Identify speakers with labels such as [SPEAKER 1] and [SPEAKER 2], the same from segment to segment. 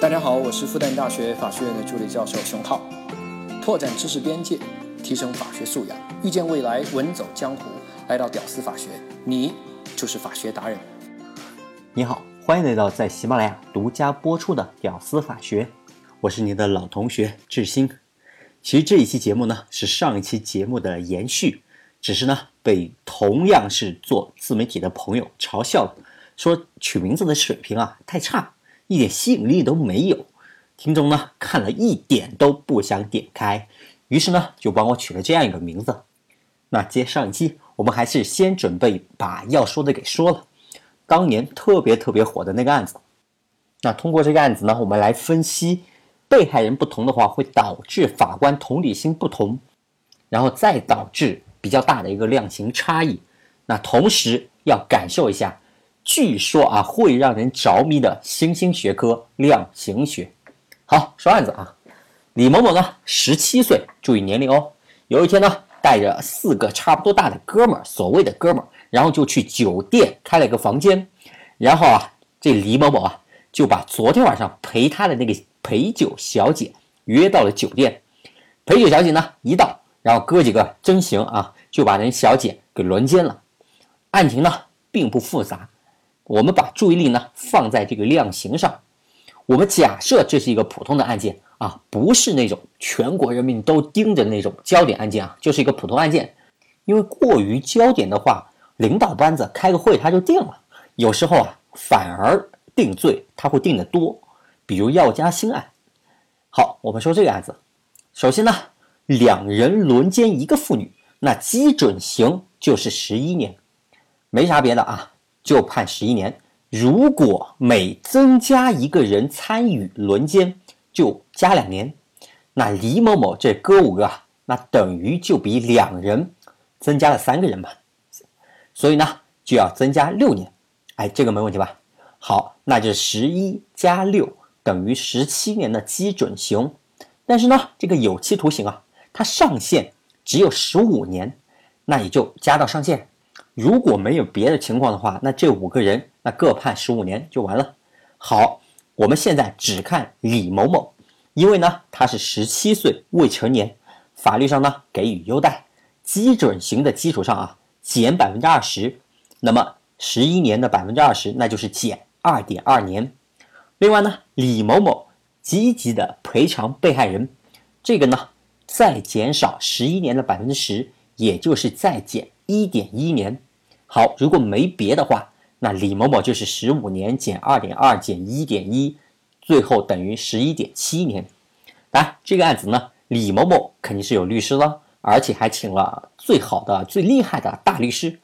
[SPEAKER 1] 大家好，我是复旦大学法学院的助理教授熊浩。拓展知识边界，提升法学素养，遇见未来，稳走江湖。来到屌丝法学，你就是法学达人。
[SPEAKER 2] 你好，欢迎来到在喜马拉雅独家播出的《屌丝法学》，我是你的老同学志新。其实这一期节目呢是上一期节目的延续，只是呢被同样是做自媒体的朋友嘲笑了，说取名字的水平啊太差。一点吸引力都没有，听众呢看了一点都不想点开，于是呢就帮我取了这样一个名字。那接上一期，我们还是先准备把要说的给说了。当年特别特别火的那个案子，那通过这个案子呢，我们来分析被害人不同的话，会导致法官同理心不同，然后再导致比较大的一个量刑差异。那同时要感受一下。据说啊，会让人着迷的新兴学科量刑学。好，说案子啊，李某某呢，十七岁，注意年龄哦。有一天呢，带着四个差不多大的哥们儿，所谓的哥们儿，然后就去酒店开了个房间。然后啊，这李某某啊，就把昨天晚上陪他的那个陪酒小姐约到了酒店。陪酒小姐呢，一到，然后哥几个真行啊，就把人小姐给轮奸了。案情呢，并不复杂。我们把注意力呢放在这个量刑上，我们假设这是一个普通的案件啊，不是那种全国人民都盯着那种焦点案件啊，就是一个普通案件。因为过于焦点的话，领导班子开个会他就定了，有时候啊反而定罪他会定得多，比如药家鑫案。好，我们说这个案子，首先呢，两人轮奸一个妇女，那基准刑就是十一年，没啥别的啊。就判十一年，如果每增加一个人参与轮奸，就加两年。那李某某这哥五个啊，那等于就比两人增加了三个人嘛，所以呢就要增加六年。哎，这个没问题吧？好，那就是十一加六等于十七年的基准刑。但是呢，这个有期徒刑啊，它上限只有十五年，那也就加到上限。如果没有别的情况的话，那这五个人那各判十五年就完了。好，我们现在只看李某某，因为呢他是十七岁未成年，法律上呢给予优待，基准刑的基础上啊减百分之二十，那么十一年的百分之二十那就是减二点二年。另外呢，李某某积极的赔偿被害人，这个呢再减少十一年的百分之十，也就是再减一点一年。好，如果没别的话，那李某某就是十五年减二点二减一点一，最后等于十一点七年。当然，这个案子呢，李某某肯定是有律师了，而且还请了最好的、最厉害的大律师。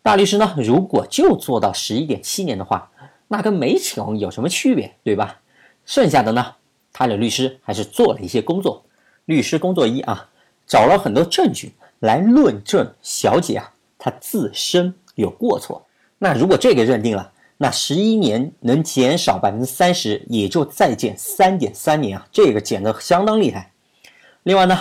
[SPEAKER 2] 大律师呢，如果就做到十一点七年的话，那跟没请有什么区别，对吧？剩下的呢，他的律师还是做了一些工作。律师工作一啊，找了很多证据来论证小姐啊，他自身。有过错，那如果这个认定了，那十一年能减少百分之三十，也就再减三点三年啊，这个减的相当厉害。另外呢，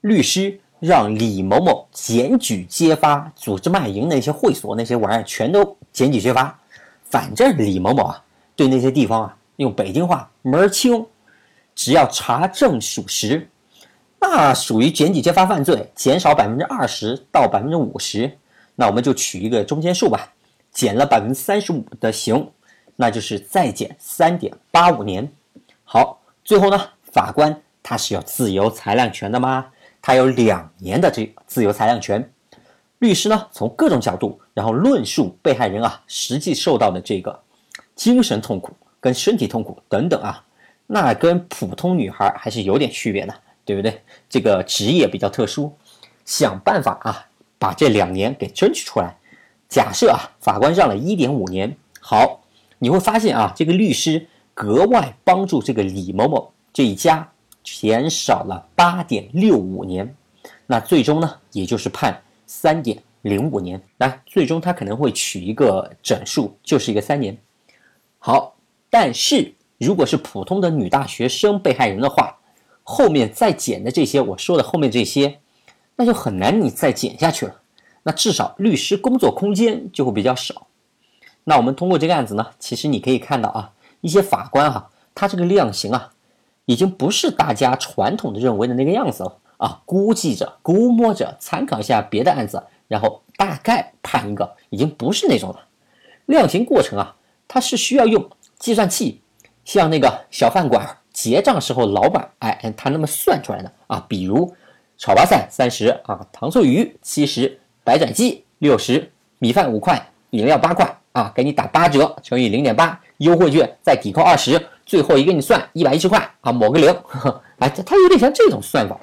[SPEAKER 2] 律师让李某某检举揭发组织卖淫那些会所那些玩意儿，全都检举揭发。反正李某某啊，对那些地方啊，用北京话门儿清，只要查证属实，那属于检举揭发犯罪，减少百分之二十到百分之五十。那我们就取一个中间数吧，减了百分之三十五的刑，那就是再减三点八五年。好，最后呢，法官他是有自由裁量权的吗？他有两年的这自由裁量权。律师呢，从各种角度，然后论述被害人啊实际受到的这个精神痛苦跟身体痛苦等等啊，那跟普通女孩还是有点区别的，对不对？这个职业比较特殊，想办法啊。把这两年给争取出来。假设啊，法官让了一点五年，好，你会发现啊，这个律师格外帮助这个李某某这一家减少了八点六五年，那最终呢，也就是判三点零五年。来，最终他可能会取一个整数，就是一个三年。好，但是如果是普通的女大学生被害人的话，后面再减的这些，我说的后面这些。那就很难你再减下去了，那至少律师工作空间就会比较少。那我们通过这个案子呢，其实你可以看到啊，一些法官哈他这个量刑啊，已经不是大家传统的认为的那个样子了啊，估计着、估摸着，参考一下别的案子，然后大概判一个，已经不是那种了。量刑过程啊，它是需要用计算器，像那个小饭馆结账时候老板哎他那么算出来的啊，比如炒八菜三十啊，糖醋鱼七十，白斩鸡六十，米饭五块，饮料八块啊，给你打八折乘以零点八，优惠券再抵扣二十，最后一个你算一百一十块啊，抹个零，哎，它它有点像这种算法。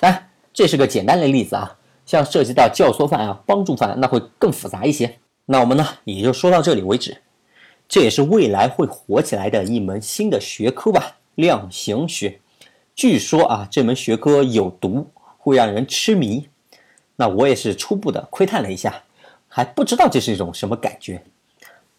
[SPEAKER 2] 哎，这是个简单的例子啊，像涉及到教唆犯啊、帮助犯，那会更复杂一些。那我们呢，也就说到这里为止。这也是未来会火起来的一门新的学科吧，量刑学。据说啊，这门学科有毒，会让人痴迷。那我也是初步的窥探了一下，还不知道这是一种什么感觉。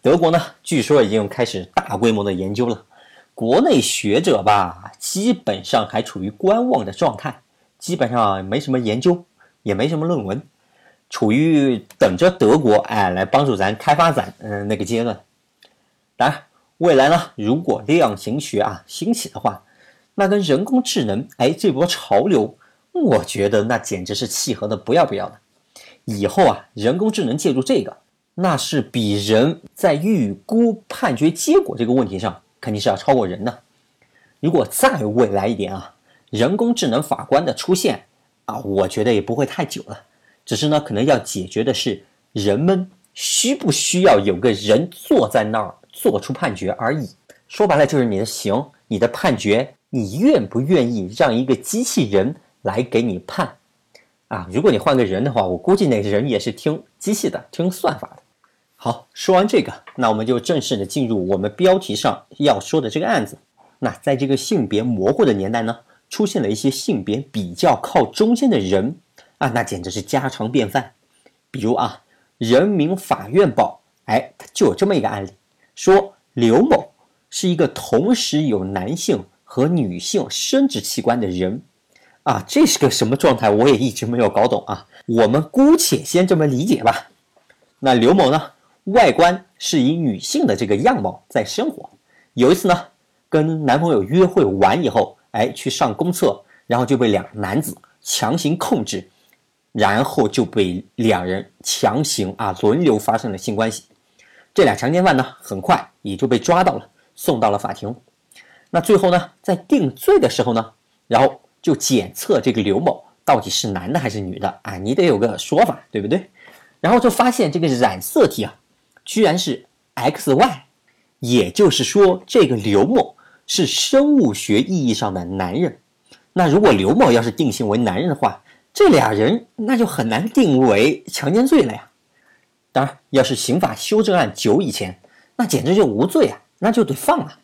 [SPEAKER 2] 德国呢，据说已经开始大规模的研究了。国内学者吧，基本上还处于观望的状态，基本上没什么研究，也没什么论文。处于等着德国哎来帮助咱开发咱嗯那个阶段，当然未来呢，如果量刑学啊兴起的话，那跟人工智能哎这波潮流，我觉得那简直是契合的不要不要的。以后啊，人工智能借助这个，那是比人在预估判决结果这个问题上肯定是要超过人的。如果再未来一点啊，人工智能法官的出现啊，我觉得也不会太久了。只是呢，可能要解决的是人们需不需要有个人坐在那儿做出判决而已。说白了就是你的刑、你的判决，你愿不愿意让一个机器人来给你判？啊，如果你换个人的话，我估计那个人也是听机器的，听算法的。好，说完这个，那我们就正式的进入我们标题上要说的这个案子。那在这个性别模糊的年代呢，出现了一些性别比较靠中间的人。啊，那简直是家常便饭。比如啊，《人民法院报》哎，就有这么一个案例，说刘某是一个同时有男性和女性生殖器官的人。啊，这是个什么状态？我也一直没有搞懂啊。我们姑且先这么理解吧。那刘某呢，外观是以女性的这个样貌在生活。有一次呢，跟男朋友约会完以后，哎，去上公厕，然后就被两男子强行控制。然后就被两人强行啊轮流发生了性关系，这俩强奸犯呢很快也就被抓到了，送到了法庭。那最后呢，在定罪的时候呢，然后就检测这个刘某到底是男的还是女的啊？你得有个说法，对不对？然后就发现这个染色体啊，居然是 XY，也就是说这个刘某是生物学意义上的男人。那如果刘某要是定性为男人的话，这俩人那就很难定为强奸罪了呀。当然，要是刑法修正案久以前，那简直就无罪啊，那就得放了，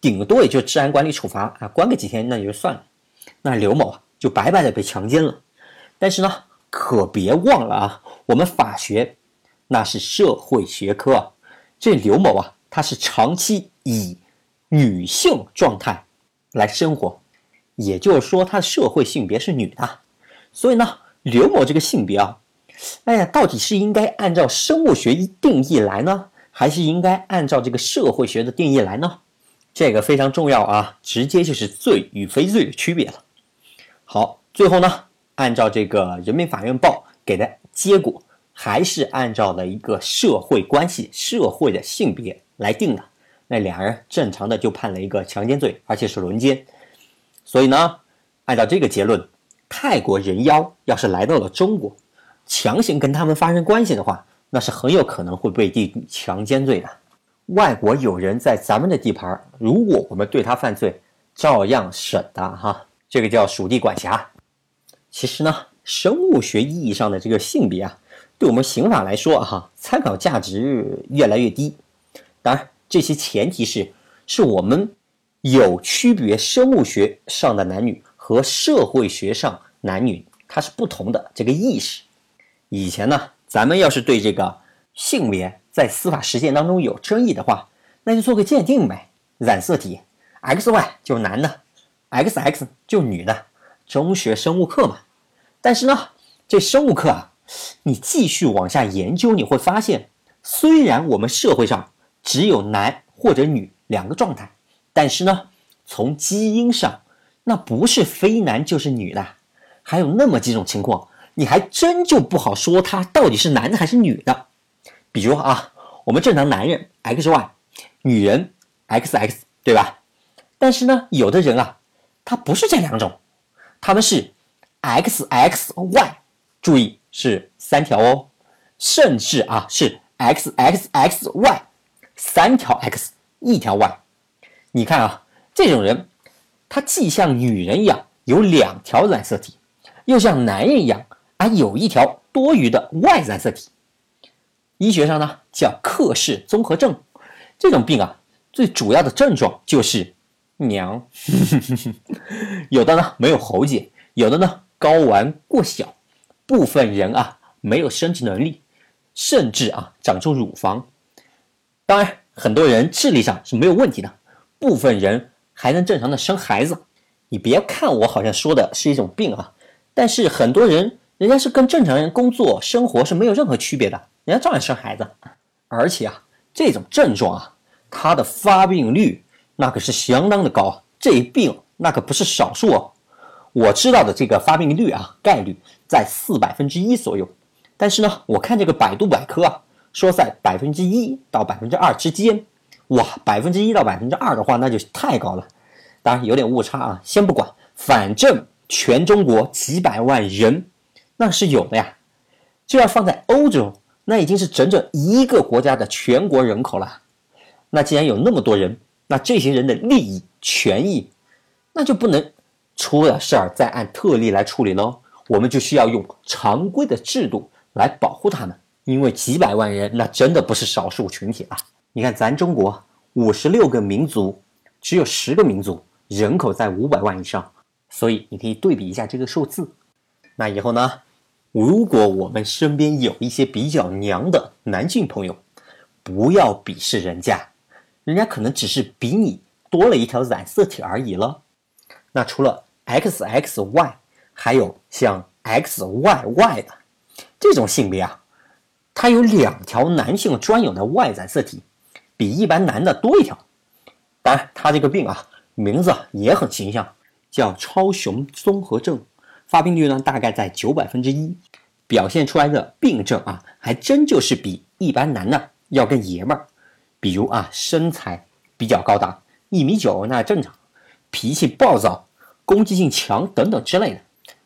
[SPEAKER 2] 顶多也就治安管理处罚啊，关个几天那也就算了。那刘某啊，就白白的被强奸了。但是呢，可别忘了啊，我们法学那是社会学科，这刘某啊，他是长期以女性状态来生活，也就是说，他的社会性别是女的。所以呢，刘某这个性别啊，哎呀，到底是应该按照生物学定义来呢，还是应该按照这个社会学的定义来呢？这个非常重要啊，直接就是罪与非罪的区别了。好，最后呢，按照这个《人民法院报》给的结果，还是按照了一个社会关系、社会的性别来定的。那俩人正常的就判了一个强奸罪，而且是轮奸。所以呢，按照这个结论。泰国人妖要是来到了中国，强行跟他们发生关系的话，那是很有可能会被定强奸罪的。外国有人在咱们的地盘，如果我们对他犯罪，照样审的哈。这个叫属地管辖。其实呢，生物学意义上的这个性别啊，对我们刑法来说哈，参考价值越来越低。当然，这些前提是是我们有区别生物学上的男女。和社会学上男女它是不同的这个意识。以前呢，咱们要是对这个性别在司法实践当中有争议的话，那就做个鉴定呗。染色体 XY 就是男的，XX 就女的，中学生物课嘛。但是呢，这生物课啊，你继续往下研究，你会发现，虽然我们社会上只有男或者女两个状态。但是呢，从基因上，那不是非男就是女的，还有那么几种情况，你还真就不好说他到底是男的还是女的。比如啊，我们正常男人 XY，女人 XX，对吧？但是呢，有的人啊，他不是这两种，他们是 XXY，注意是三条哦，甚至啊是 XXXY，三条 X 一条 Y。你看啊，这种人，他既像女人一样有两条染色体，又像男人一样啊有一条多余的 Y 染色体。医学上呢叫克氏综合症，这种病啊最主要的症状就是娘，有的呢没有喉结，有的呢睾丸过小，部分人啊没有生殖能力，甚至啊长出乳房。当然，很多人智力上是没有问题的，部分人还能正常的生孩子。你别看我好像说的是一种病啊，但是很多人人家是跟正常人工作生活是没有任何区别的。人家照样生孩子，而且啊，这种症状啊，它的发病率那可是相当的高，这一病那可不是少数哦。我知道的这个发病率啊，概率在四百分之一左右。但是呢，我看这个百度百科啊，说在百分之一到百分之二之间。哇，百分之一到百分之二的话，那就太高了。当然有点误差啊，先不管，反正全中国几百万人那是有的呀。就要放在欧洲。那已经是整整一个国家的全国人口了。那既然有那么多人，那这些人的利益、权益，那就不能出了事儿再按特例来处理喽。我们就需要用常规的制度来保护他们，因为几百万人那真的不是少数群体了。你看，咱中国五十六个民族，只有十个民族人口在五百万以上，所以你可以对比一下这个数字。那以后呢？如果我们身边有一些比较娘的男性朋友，不要鄙视人家，人家可能只是比你多了一条染色体而已了。那除了 XXY，还有像 XYY 的这种性别啊，它有两条男性专有的 Y 染色体，比一般男的多一条。当然，他这个病啊，名字也很形象，叫超雄综合症。发病率呢，大概在九百分之一，表现出来的病症啊，还真就是比一般男的要更爷们儿。比如啊，身材比较高大，一米九那正常，脾气暴躁，攻击性强等等之类的。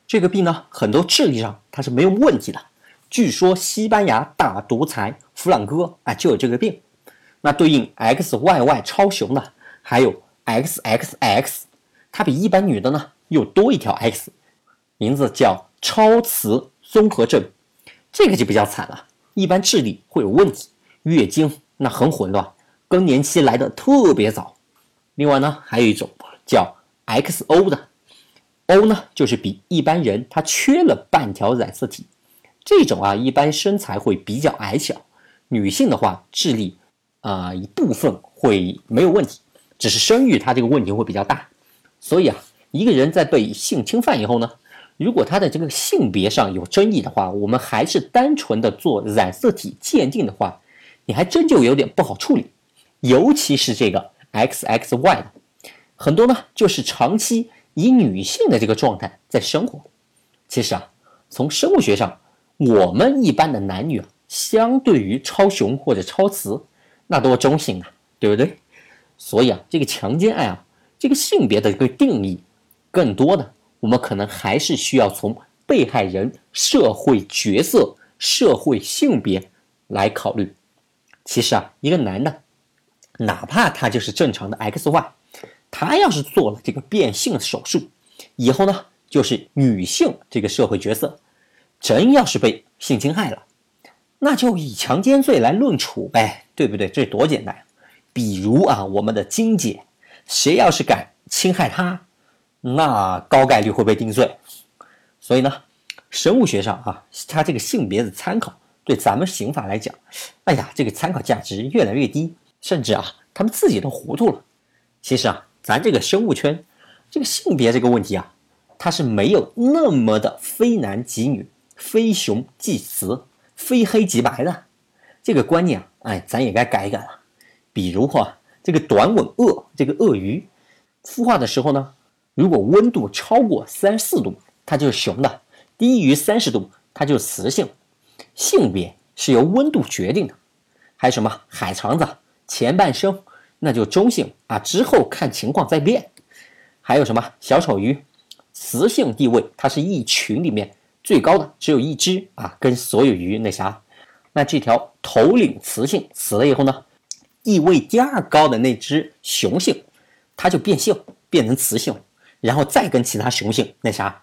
[SPEAKER 2] 这个病呢，很多智力上它是没有问题的。据说西班牙大独裁弗朗哥啊就有这个病。那对应 XYY 超雄的还有 XXX，它比一般女的呢又多一条 X。名字叫超雌综合症，这个就比较惨了，一般智力会有问题，月经那很混乱，更年期来的特别早。另外呢，还有一种叫 XO 的，O 呢就是比一般人他缺了半条染色体，这种啊一般身材会比较矮小，女性的话智力啊一部分会没有问题，只是生育它这个问题会比较大。所以啊，一个人在被性侵犯以后呢。如果他的这个性别上有争议的话，我们还是单纯的做染色体鉴定的话，你还真就有点不好处理。尤其是这个 XXY 的，很多呢就是长期以女性的这个状态在生活。其实啊，从生物学上，我们一般的男女啊，相对于超雄或者超雌，那多中性啊，对不对？所以啊，这个强奸案啊，这个性别的一个定义，更多的。我们可能还是需要从被害人社会角色、社会性别来考虑。其实啊，一个男的，哪怕他就是正常的 XY，他要是做了这个变性手术，以后呢，就是女性这个社会角色，真要是被性侵害了，那就以强奸罪来论处呗，对不对？这多简单。比如啊，我们的金姐，谁要是敢侵害她？那高概率会被定罪，所以呢，生物学上啊，它这个性别的参考对咱们刑法来讲，哎呀，这个参考价值越来越低，甚至啊，他们自己都糊涂了。其实啊，咱这个生物圈，这个性别这个问题啊，它是没有那么的非男即女、非雄即雌、非黑即白的这个观念啊，哎，咱也该改一改了。比如话，这个短吻鳄，这个鳄鱼孵化的时候呢，如果温度超过三十四度，它就是雄的；低于三十度，它就是雌性。性别是由温度决定的。还有什么海肠子，前半生那就中性啊，之后看情况再变。还有什么小丑鱼，雌性地位它是一群里面最高的，只有一只啊，跟所有鱼那啥。那这条头领雌性死了以后呢，地位第二高的那只雄性，它就变性变成雌性，然后再跟其他雄性那啥。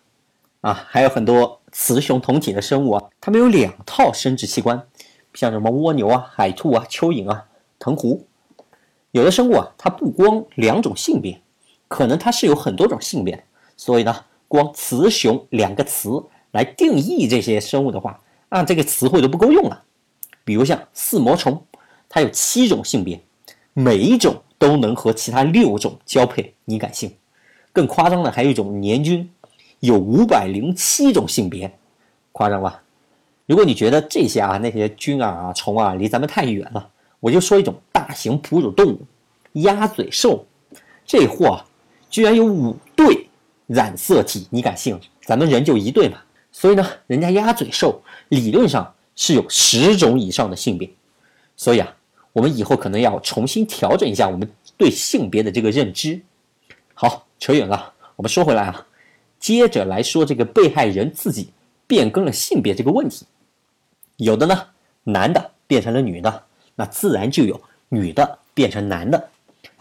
[SPEAKER 2] 啊，还有很多雌雄同体的生物啊，它们有两套生殖器官，像什么蜗牛啊、海兔啊、蚯蚓啊、藤壶。有的生物啊，它不光两种性别，可能它是有很多种性别。所以呢，光雌雄两个词来定义这些生物的话，啊，这个词汇都不够用了。比如像四膜虫，它有七种性别，每一种都能和其他六种交配，你敢信？更夸张的还有一种年菌。有五百零七种性别，夸张吧？如果你觉得这些啊那些菌啊虫啊离咱们太远了，我就说一种大型哺乳动物——鸭嘴兽。这货啊，居然有五对染色体，你敢信？咱们人就一对嘛。所以呢，人家鸭嘴兽理论上是有十种以上的性别。所以啊，我们以后可能要重新调整一下我们对性别的这个认知。好，扯远了，我们说回来啊。接着来说这个被害人自己变更了性别这个问题，有的呢，男的变成了女的，那自然就有女的变成男的。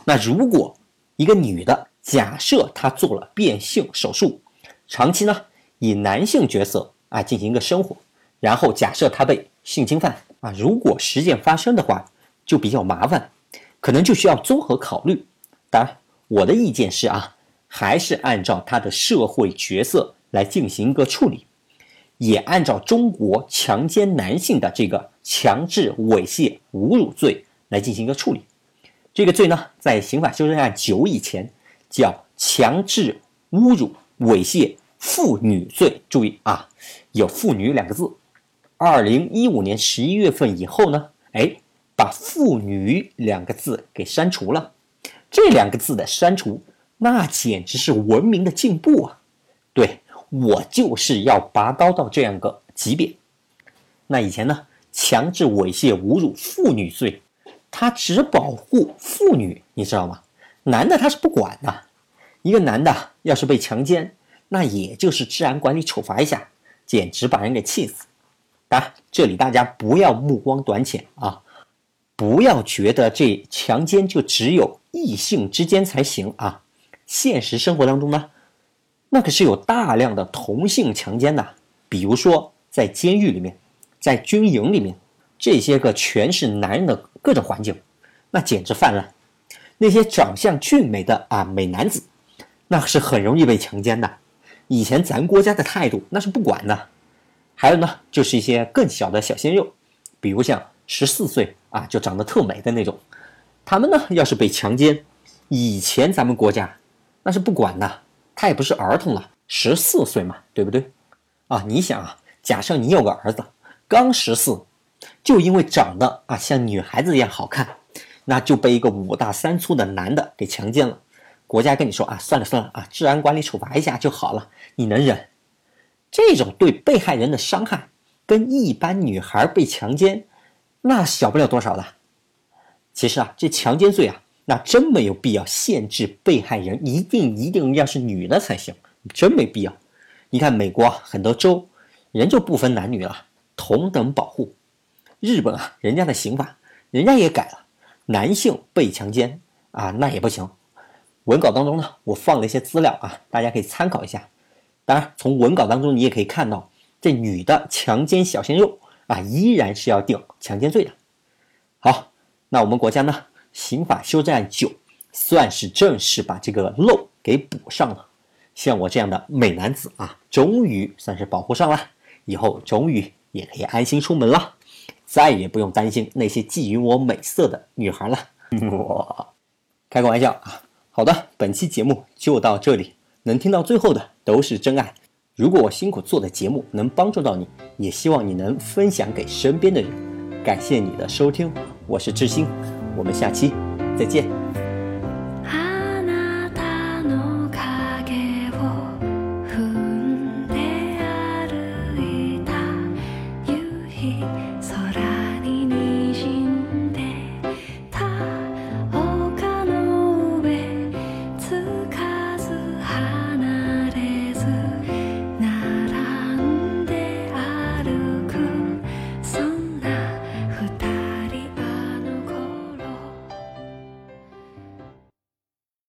[SPEAKER 2] 那如果一个女的，假设她做了变性手术，长期呢以男性角色啊进行一个生活，然后假设她被性侵犯啊，如果事件发生的话，就比较麻烦，可能就需要综合考虑。当然，我的意见是啊。还是按照他的社会角色来进行一个处理，也按照中国强奸男性的这个强制猥亵侮辱罪来进行一个处理。这个罪呢，在刑法修正案九以前叫强制侮辱猥亵妇女罪。注意啊，有妇女两个字。二零一五年十一月份以后呢，哎，把妇女两个字给删除了。这两个字的删除。那简直是文明的进步啊！对我就是要拔高到这样个级别。那以前呢，强制猥亵侮辱妇女罪，它只保护妇女，你知道吗？男的他是不管的。一个男的要是被强奸，那也就是治安管理处罚一下，简直把人给气死。当然，这里大家不要目光短浅啊，不要觉得这强奸就只有异性之间才行啊。现实生活当中呢，那可是有大量的同性强奸的，比如说在监狱里面，在军营里面，这些个全是男人的各种环境，那简直泛滥。那些长相俊美的啊美男子，那是很容易被强奸的。以前咱国家的态度那是不管的。还有呢，就是一些更小的小鲜肉，比如像十四岁啊就长得特美的那种，他们呢要是被强奸，以前咱们国家。那是不管的，他也不是儿童了，十四岁嘛，对不对？啊，你想啊，假设你有个儿子，刚十四，就因为长得啊像女孩子一样好看，那就被一个五大三粗的男的给强奸了。国家跟你说啊，算了算了啊，治安管理处罚一下就好了，你能忍？这种对被害人的伤害，跟一般女孩被强奸，那小不了多少了。其实啊，这强奸罪啊。那真没有必要限制被害人一定一定要是女的才行，真没必要。你看美国很多州，人就不分男女了，同等保护。日本啊，人家的刑法，人家也改了，男性被强奸啊，那也不行。文稿当中呢，我放了一些资料啊，大家可以参考一下。当然，从文稿当中你也可以看到，这女的强奸小鲜肉啊，依然是要定强奸罪的。好，那我们国家呢？刑法修正案九，算是正式把这个漏给补上了。像我这样的美男子啊，终于算是保护上了，以后终于也可以安心出门了，再也不用担心那些觊觎我美色的女孩了。我开个玩笑啊。好的，本期节目就到这里，能听到最后的都是真爱。如果我辛苦做的节目能帮助到你，也希望你能分享给身边的人。感谢你的收听，我是知心。我们下期再见。